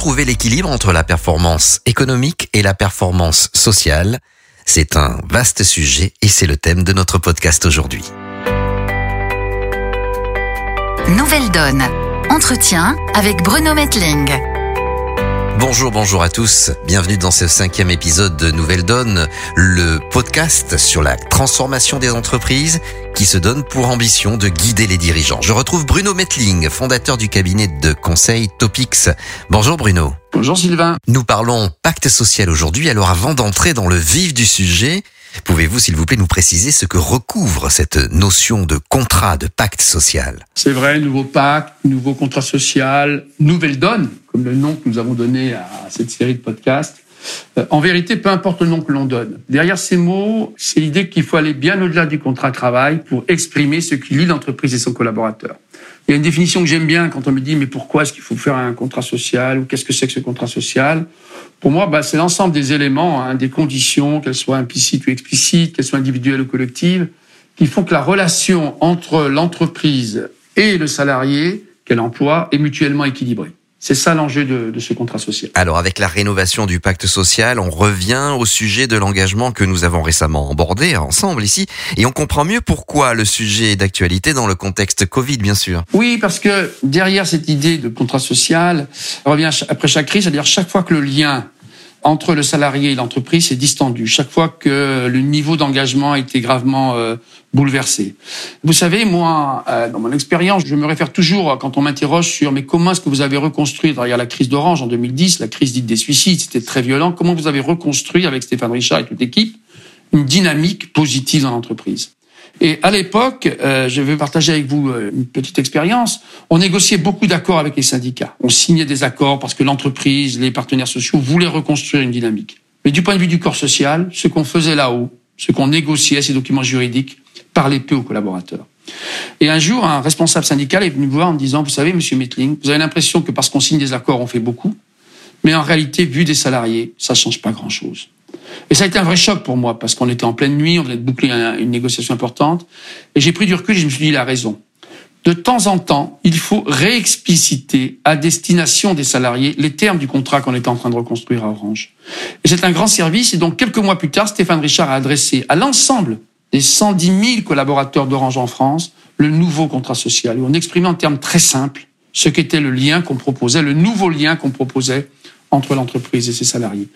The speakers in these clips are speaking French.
trouver l'équilibre entre la performance économique et la performance sociale C'est un vaste sujet et c'est le thème de notre podcast aujourd'hui. Nouvelle Donne. Entretien avec Bruno Metling. Bonjour, bonjour à tous. Bienvenue dans ce cinquième épisode de Nouvelle Donne, le podcast sur la transformation des entreprises qui se donne pour ambition de guider les dirigeants. Je retrouve Bruno Metling, fondateur du cabinet de conseil Topix. Bonjour Bruno. Bonjour Sylvain. Nous parlons pacte social aujourd'hui. Alors avant d'entrer dans le vif du sujet, Pouvez-vous, s'il vous plaît, nous préciser ce que recouvre cette notion de contrat, de pacte social? C'est vrai, nouveau pacte, nouveau contrat social, nouvelle donne, comme le nom que nous avons donné à cette série de podcasts. Euh, en vérité, peu importe le nom que l'on donne. Derrière ces mots, c'est l'idée qu'il faut aller bien au-delà du contrat de travail pour exprimer ce qui lie l'entreprise et son collaborateur. Il y a une définition que j'aime bien quand on me dit mais pourquoi est-ce qu'il faut faire un contrat social ou qu'est-ce que c'est que ce contrat social? Pour moi, bah, c'est l'ensemble des éléments, hein, des conditions, qu'elles soient implicites ou explicites, qu'elles soient individuelles ou collectives, qui font que la relation entre l'entreprise et le salarié qu'elle emploie est mutuellement équilibrée. C'est ça l'enjeu de, de, ce contrat social. Alors avec la rénovation du pacte social, on revient au sujet de l'engagement que nous avons récemment abordé ensemble ici, et on comprend mieux pourquoi le sujet est d'actualité dans le contexte Covid, bien sûr. Oui, parce que derrière cette idée de contrat social, revient après chaque crise, c'est-à-dire chaque fois que le lien entre le salarié et l'entreprise s'est distendu, chaque fois que le niveau d'engagement a été gravement euh, bouleversé. Vous savez, moi, euh, dans mon expérience, je me réfère toujours quand on m'interroge sur mais comment est-ce que vous avez reconstruit derrière la crise d'Orange en 2010, la crise dite des suicides, c'était très violent. Comment vous avez reconstruit avec Stéphane Richard et toute l'équipe une dynamique positive dans l'entreprise? Et à l'époque, euh, je vais partager avec vous euh, une petite expérience. On négociait beaucoup d'accords avec les syndicats. On signait des accords parce que l'entreprise, les partenaires sociaux voulaient reconstruire une dynamique. Mais du point de vue du corps social, ce qu'on faisait là-haut, ce qu'on négociait, ces documents juridiques, parlait peu aux collaborateurs. Et un jour, un responsable syndical est venu me voir en me disant, vous savez, monsieur Metling, vous avez l'impression que parce qu'on signe des accords, on fait beaucoup. Mais en réalité, vu des salariés, ça change pas grand-chose. Et ça a été un vrai choc pour moi, parce qu'on était en pleine nuit, on venait de boucler une négociation importante. Et j'ai pris du recul et je me suis dit, il a raison. De temps en temps, il faut réexpliciter à destination des salariés les termes du contrat qu'on était en train de reconstruire à Orange. Et c'est un grand service. Et donc, quelques mois plus tard, Stéphane Richard a adressé à l'ensemble des 110 000 collaborateurs d'Orange en France le nouveau contrat social, où on exprimait en termes très simples ce qu'était le lien qu'on proposait, le nouveau lien qu'on proposait entre l'entreprise et ses salariés.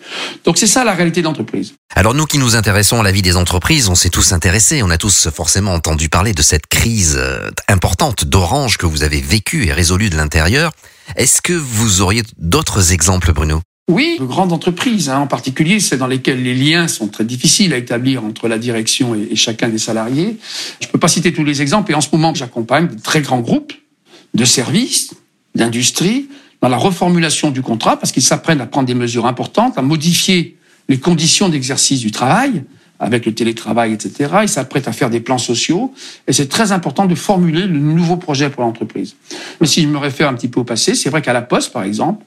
Donc c'est ça la réalité d'entreprise. Alors nous qui nous intéressons à la vie des entreprises, on s'est tous intéressés, on a tous forcément entendu parler de cette crise euh, importante d'Orange que vous avez vécue et résolue de l'intérieur. Est-ce que vous auriez d'autres exemples, Bruno? Oui, de grandes entreprises, hein, en particulier, c'est dans lesquelles les liens sont très difficiles à établir entre la direction et, et chacun des salariés. Je ne peux pas citer tous les exemples, et en ce moment, j'accompagne de très grands groupes de services, d'industrie, dans la reformulation du contrat, parce qu'ils s'apprennent à prendre des mesures importantes, à modifier les conditions d'exercice du travail, avec le télétravail, etc. Ils s'apprêtent à faire des plans sociaux, et c'est très important de formuler le nouveau projet pour l'entreprise. Mais si je me réfère un petit peu au passé, c'est vrai qu'à la Poste, par exemple,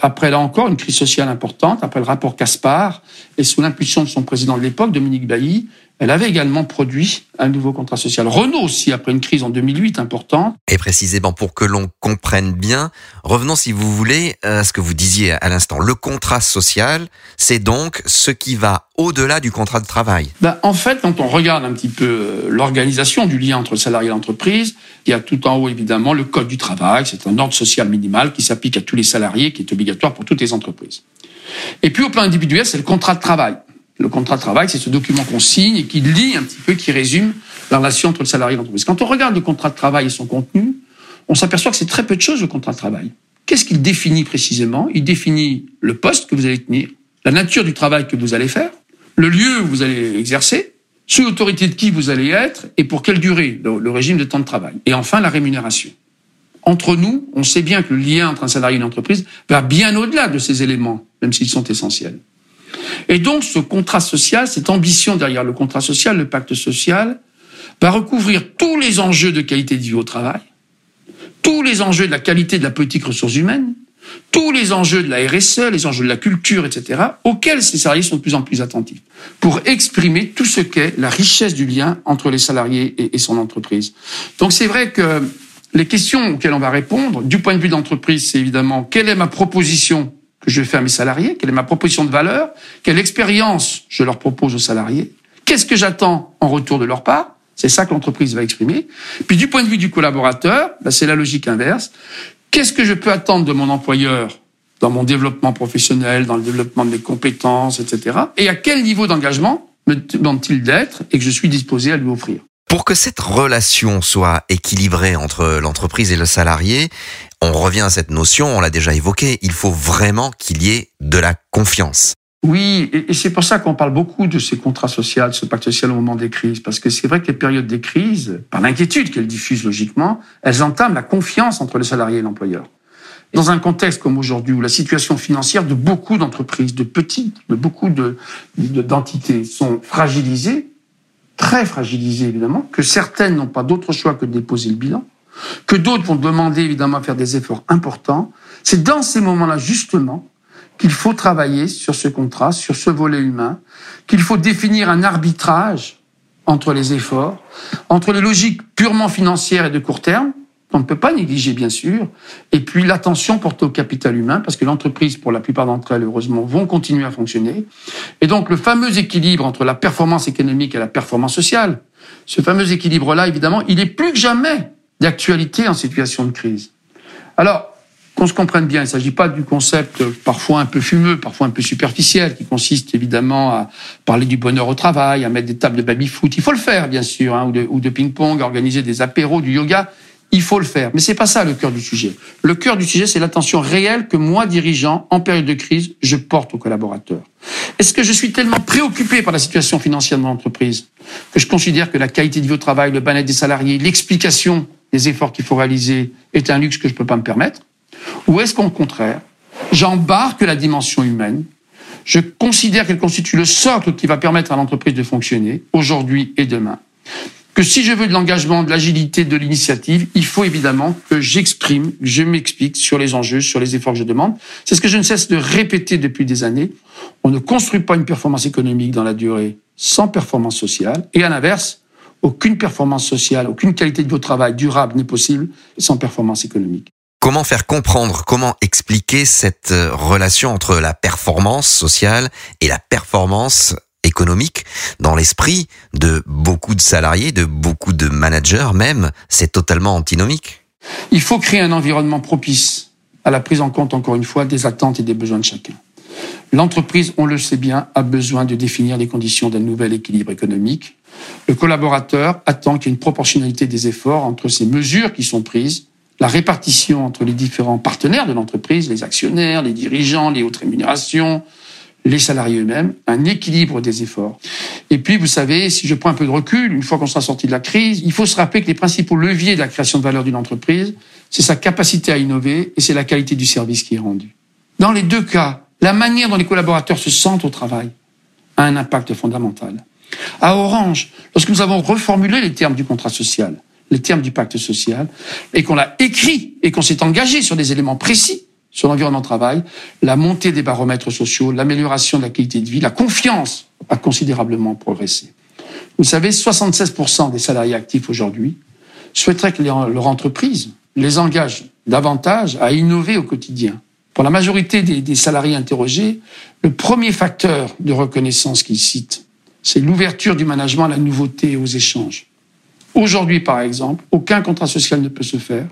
après là encore une crise sociale importante, après le rapport Caspar, et sous l'impulsion de son président de l'époque, Dominique Bailly, elle avait également produit un nouveau contrat social. Renault aussi, après une crise en 2008 importante. Et précisément pour que l'on comprenne bien, revenons si vous voulez à ce que vous disiez à l'instant. Le contrat social, c'est donc ce qui va au-delà du contrat de travail. Ben, en fait, quand on regarde un petit peu euh, l'organisation du lien entre le salarié et l'entreprise, il y a tout en haut évidemment le code du travail, c'est un ordre social minimal qui s'applique à tous les salariés, qui est obligatoire pour toutes les entreprises. Et puis au plan individuel, c'est le contrat de travail. Le contrat de travail, c'est ce document qu'on signe et qui lit un petit peu, qui résume la relation entre le salarié et l'entreprise. Quand on regarde le contrat de travail et son contenu, on s'aperçoit que c'est très peu de choses le contrat de travail. Qu'est-ce qu'il définit précisément? Il définit le poste que vous allez tenir, la nature du travail que vous allez faire, le lieu où vous allez exercer, sous l'autorité de qui vous allez être et pour quelle durée, le régime de temps de travail. Et enfin, la rémunération. Entre nous, on sait bien que le lien entre un salarié et une entreprise va bien au-delà de ces éléments, même s'ils sont essentiels. Et donc, ce contrat social, cette ambition derrière le contrat social, le pacte social, va recouvrir tous les enjeux de qualité de vie au travail, tous les enjeux de la qualité de la politique ressources humaines, tous les enjeux de la RSE, les enjeux de la culture, etc., auxquels ces salariés sont de plus en plus attentifs, pour exprimer tout ce qu'est la richesse du lien entre les salariés et, son entreprise. Donc c'est vrai que les questions auxquelles on va répondre, du point de vue d'entreprise, c'est évidemment quelle est ma proposition que je fais à mes salariés, quelle est ma proposition de valeur, quelle expérience je leur propose aux salariés, qu'est-ce que j'attends en retour de leur part, c'est ça que l'entreprise va exprimer. Puis du point de vue du collaborateur, bah, c'est la logique inverse. Qu'est-ce que je peux attendre de mon employeur dans mon développement professionnel, dans le développement de mes compétences, etc. Et à quel niveau d'engagement me demande-t-il d'être et que je suis disposé à lui offrir? Pour que cette relation soit équilibrée entre l'entreprise et le salarié, on revient à cette notion, on l'a déjà évoqué, il faut vraiment qu'il y ait de la confiance. Oui, et, c'est pour ça qu'on parle beaucoup de ces contrats sociaux, de ce pacte social au moment des crises, parce que c'est vrai que les périodes des crises, par l'inquiétude qu'elles diffusent logiquement, elles entament la confiance entre le salarié et l'employeur. Dans un contexte comme aujourd'hui, où la situation financière de beaucoup d'entreprises, de petites, de beaucoup de, d'entités sont fragilisées, très fragilisées évidemment, que certaines n'ont pas d'autre choix que de déposer le bilan, que d'autres vont demander évidemment à faire des efforts importants, c'est dans ces moments-là justement qu'il faut travailler sur ce contrat, sur ce volet humain, qu'il faut définir un arbitrage entre les efforts, entre les logiques purement financières et de court terme, qu'on ne peut pas négliger bien sûr, et puis l'attention portée au capital humain, parce que l'entreprise, pour la plupart d'entre elles, heureusement, vont continuer à fonctionner. Et donc le fameux équilibre entre la performance économique et la performance sociale, ce fameux équilibre-là, évidemment, il est plus que jamais d'actualité en situation de crise. Alors, qu'on se comprenne bien, il ne s'agit pas du concept parfois un peu fumeux, parfois un peu superficiel, qui consiste évidemment à parler du bonheur au travail, à mettre des tables de baby-foot. Il faut le faire, bien sûr, hein, ou de, ping-pong, organiser des apéros, du yoga. Il faut le faire. Mais c'est pas ça le cœur du sujet. Le cœur du sujet, c'est l'attention réelle que moi, dirigeant, en période de crise, je porte aux collaborateurs. Est-ce que je suis tellement préoccupé par la situation financière de mon entreprise que je considère que la qualité de vie au travail, le bien-être des salariés, l'explication des efforts qu'il faut réaliser est un luxe que je ne peux pas me permettre? Ou est-ce qu'au contraire, j'embarque la dimension humaine, je considère qu'elle constitue le socle qui va permettre à l'entreprise de fonctionner aujourd'hui et demain que si je veux de l'engagement, de l'agilité, de l'initiative, il faut évidemment que j'exprime, que je m'explique sur les enjeux, sur les efforts que je demande. C'est ce que je ne cesse de répéter depuis des années. On ne construit pas une performance économique dans la durée sans performance sociale. Et à l'inverse, aucune performance sociale, aucune qualité de votre travail durable n'est possible sans performance économique. Comment faire comprendre, comment expliquer cette euh, relation entre la performance sociale et la performance économique dans l'esprit de beaucoup de salariés, de beaucoup de managers même, c'est totalement antinomique. Il faut créer un environnement propice à la prise en compte, encore une fois, des attentes et des besoins de chacun. L'entreprise, on le sait bien, a besoin de définir les conditions d'un nouvel équilibre économique. Le collaborateur attend qu'il y ait une proportionnalité des efforts entre ces mesures qui sont prises la répartition entre les différents partenaires de l'entreprise, les actionnaires, les dirigeants, les hautes rémunérations, les salariés eux-mêmes, un équilibre des efforts. Et puis, vous savez, si je prends un peu de recul, une fois qu'on sera sorti de la crise, il faut se rappeler que les principaux leviers de la création de valeur d'une entreprise, c'est sa capacité à innover et c'est la qualité du service qui est rendu. Dans les deux cas, la manière dont les collaborateurs se sentent au travail a un impact fondamental. À Orange, lorsque nous avons reformulé les termes du contrat social, les termes du pacte social, et qu'on l'a écrit et qu'on s'est engagé sur des éléments précis sur l'environnement de travail, la montée des baromètres sociaux, l'amélioration de la qualité de vie, la confiance a considérablement progressé. Vous savez, 76% des salariés actifs aujourd'hui souhaiteraient que leur entreprise les engage davantage à innover au quotidien. Pour la majorité des, des salariés interrogés, le premier facteur de reconnaissance qu'ils citent, c'est l'ouverture du management à la nouveauté et aux échanges. Aujourd'hui, par exemple, aucun contrat social ne peut se faire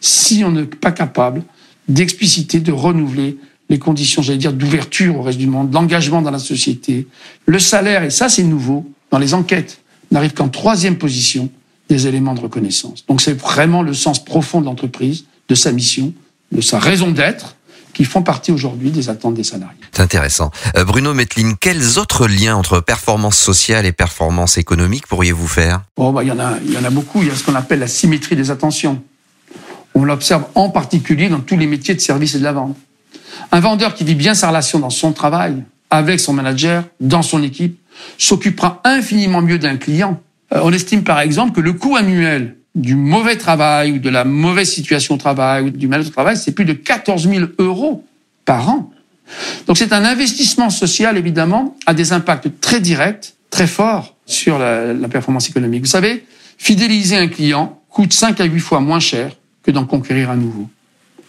si on n'est pas capable d'expliciter, de renouveler les conditions, j'allais dire, d'ouverture au reste du monde, d'engagement dans la société. Le salaire, et ça c'est nouveau, dans les enquêtes, n'arrive qu'en troisième position des éléments de reconnaissance. Donc c'est vraiment le sens profond de l'entreprise, de sa mission, de sa raison d'être, qui font partie aujourd'hui des attentes des salariés. C'est intéressant. Euh, Bruno Metlin, quels autres liens entre performance sociale et performance économique pourriez-vous faire? Oh, bah, il, y en a, il y en a beaucoup. Il y a ce qu'on appelle la symétrie des attentions. On l'observe en particulier dans tous les métiers de service et de la vente. Un vendeur qui vit bien sa relation dans son travail, avec son manager, dans son équipe, s'occupera infiniment mieux d'un client. Euh, on estime par exemple que le coût annuel du mauvais travail ou de la mauvaise situation au travail ou du mal au travail, c'est plus de 14 000 euros par an. Donc c'est un investissement social, évidemment, à des impacts très directs, très forts sur la, la performance économique. Vous savez, fidéliser un client coûte 5 à 8 fois moins cher que d'en conquérir un nouveau.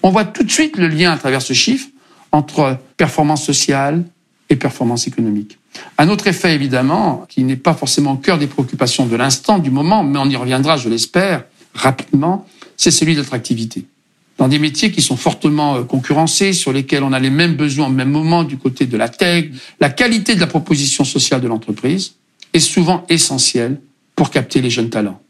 On voit tout de suite le lien à travers ce chiffre entre performance sociale et performance économique. Un autre effet, évidemment, qui n'est pas forcément au cœur des préoccupations de l'instant, du moment, mais on y reviendra, je l'espère, rapidement, c'est celui d'attractivité. Dans des métiers qui sont fortement euh, concurrencés, sur lesquels on a les mêmes besoins au même moment du côté de la tech, la qualité de la proposition sociale de l'entreprise est souvent essentielle pour capter les jeunes talents,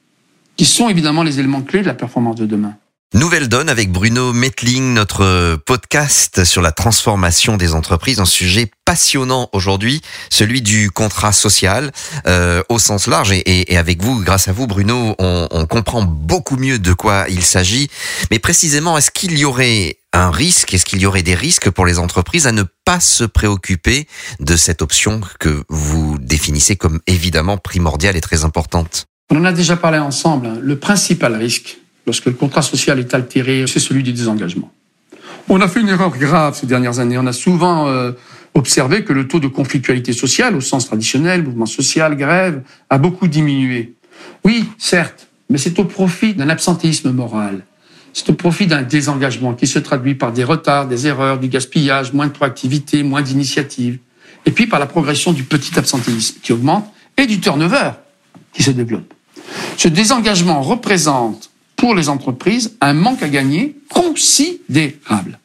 qui sont évidemment les éléments clés de la performance de demain. Nouvelle donne avec Bruno Metling, notre podcast sur la transformation des entreprises, un sujet passionnant aujourd'hui, celui du contrat social euh, au sens large. Et, avec vous, grâce à vous, Bruno, on, on comprend beaucoup mieux de quoi il s'agit. Mais précisément, est-ce qu'il y aurait un risque Est-ce qu'il y aurait des risques pour les entreprises à ne pas se préoccuper de cette option que vous définissez comme évidemment primordiale et très importante? On en a déjà parlé ensemble. Le principal risque lorsque le contrat social est altéré, c'est celui du désengagement. On a fait une erreur grave ces dernières années. On a souvent euh, observé que le taux de conflictualité sociale, au sens traditionnel, mouvement social, grève, a beaucoup diminué. Oui, certes, mais c'est au profit d'un absentéisme moral. C'est au profit d'un désengagement qui se traduit par des retards, des erreurs, du gaspillage, moins de proactivité, moins d'initiative. Et puis par la progression du petit absentéisme qui augmente et du turnover qui se développe. Ce désengagement représente pour les entreprises un manque à gagner considérable.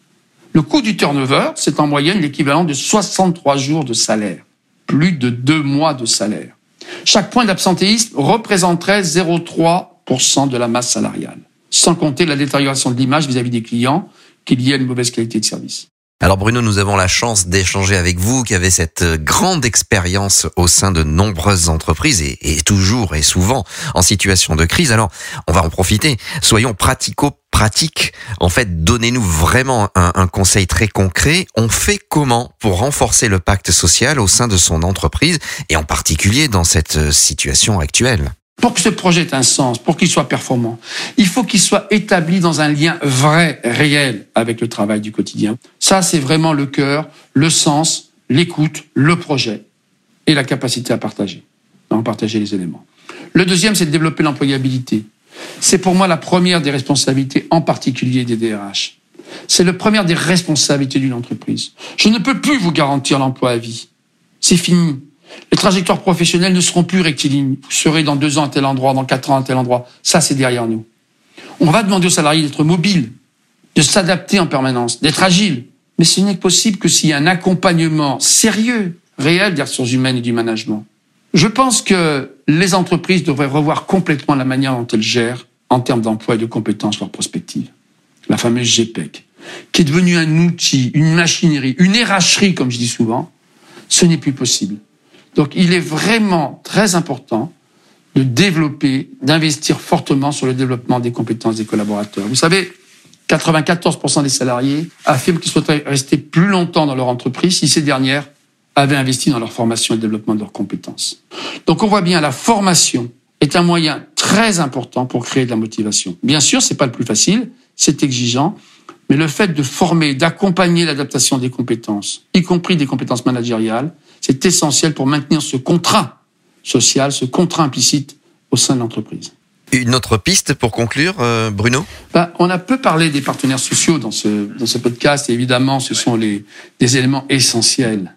Le coût du turnover, c'est en moyenne l'équivalent de 63 jours de salaire, plus de deux mois de salaire. Chaque point d'absentéisme représenterait 0,3% de la masse salariale, sans compter la détérioration de l'image vis-à-vis des clients qui est liée à une mauvaise qualité de service. Alors Bruno, nous avons la chance d'échanger avec vous qui avez cette euh, grande expérience au sein de nombreuses entreprises et, toujours et souvent en situation de crise. Alors on va en profiter. Soyons pratico-pratiques. En fait, donnez-nous vraiment un, un, conseil très concret. On fait comment pour renforcer le pacte social au sein de son entreprise et en particulier dans cette euh, situation actuelle? Pour que ce projet ait un sens, pour qu'il soit performant, il faut qu'il soit établi dans un lien vrai, réel avec le travail du quotidien. Ça, c'est vraiment le cœur, le sens, l'écoute, le projet et la capacité à partager, à partager les éléments. Le deuxième, c'est de développer l'employabilité. C'est pour moi la première des responsabilités, en particulier des DRH. C'est la première des responsabilités d'une entreprise. Je ne peux plus vous garantir l'emploi à vie. C'est fini. Les trajectoires professionnelles ne seront plus rectilignes. Vous serez dans deux ans à tel endroit, dans quatre ans à tel endroit. Ça, c'est derrière nous. On va demander aux salariés d'être mobiles, de s'adapter en permanence, d'être agiles. Mais ce n'est possible que s'il y a un accompagnement sérieux, réel des ressources humaines et du management. Je pense que les entreprises devraient revoir complètement la manière dont elles gèrent, en termes d'emploi et de compétences, leur prospective. La fameuse GPEC, qui est devenue un outil, une machinerie, une érracherie, comme je dis souvent. Ce n'est plus possible. Donc il est vraiment très important de développer, d'investir fortement sur le développement des compétences des collaborateurs. Vous savez, 94% des salariés affirment qu'ils souhaiteraient rester plus longtemps dans leur entreprise si ces dernières avaient investi dans leur formation et le développement de leurs compétences. Donc on voit bien la formation est un moyen très important pour créer de la motivation. Bien sûr, c'est pas le plus facile, c'est exigeant, mais le fait de former, d'accompagner l'adaptation des compétences, y compris des compétences managériales, c'est essentiel pour maintenir ce contrat social, ce contrat implicite au sein de l'entreprise. Une autre piste pour conclure, euh, Bruno? Ben, On a peu parlé des partenaires sociaux dans ce, dans ce podcast, et évidemment, ce sont les, des éléments essentiels.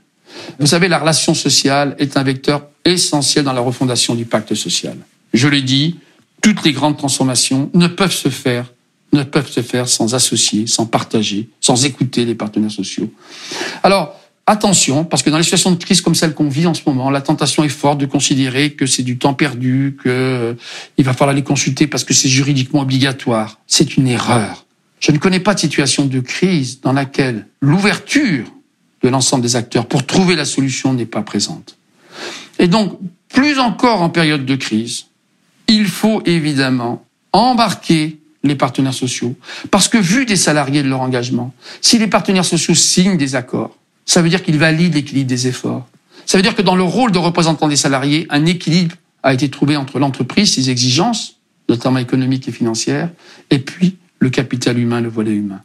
Vous savez, la relation sociale est un vecteur essentiel dans la refondation du pacte social. Je l'ai dit, toutes les grandes transformations ne peuvent se faire ne peuvent se faire sans associer, sans partager, sans écouter les partenaires sociaux. Alors, attention, parce que dans les situations de crise comme celle qu'on vit en ce moment, la tentation est forte de considérer que c'est du temps perdu, que euh, il va falloir les consulter parce que c'est juridiquement obligatoire. C'est une erreur. Je ne connais pas de situation de crise dans laquelle l'ouverture de l'ensemble des acteurs pour trouver la solution n'est pas présente. Et donc, plus encore en période de crise, il faut évidemment embarquer les partenaires sociaux. Parce que vu des salariés de leur engagement, si les partenaires sociaux signent des accords, ça veut dire qu'ils valident l'équilibre des efforts. Ça veut dire que dans le rôle de représentant des salariés, un équilibre a été trouvé entre l'entreprise, ses exigences, notamment économiques et financières, et puis le capital humain, le volet humain.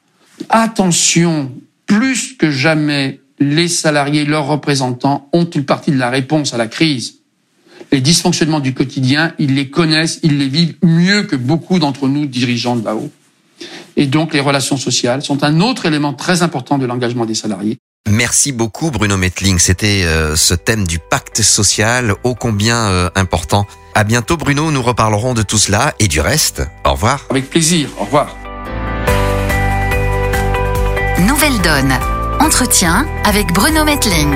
Attention, plus que jamais, les salariés, leurs représentants ont une partie de la réponse à la crise? les dysfonctionnements du quotidien, ils les connaissent, ils les vivent mieux que beaucoup d'entre nous dirigeants de là-haut. Et donc les relations sociales sont un autre élément très important de l'engagement des salariés. Merci beaucoup Bruno Metling. C'était euh, ce thème du pacte social ô combien euh, important. À bientôt Bruno, nous reparlerons de tout cela et du reste. Au revoir. Avec plaisir. Au revoir. Nouvelle Donne. Entretien avec Bruno Metling.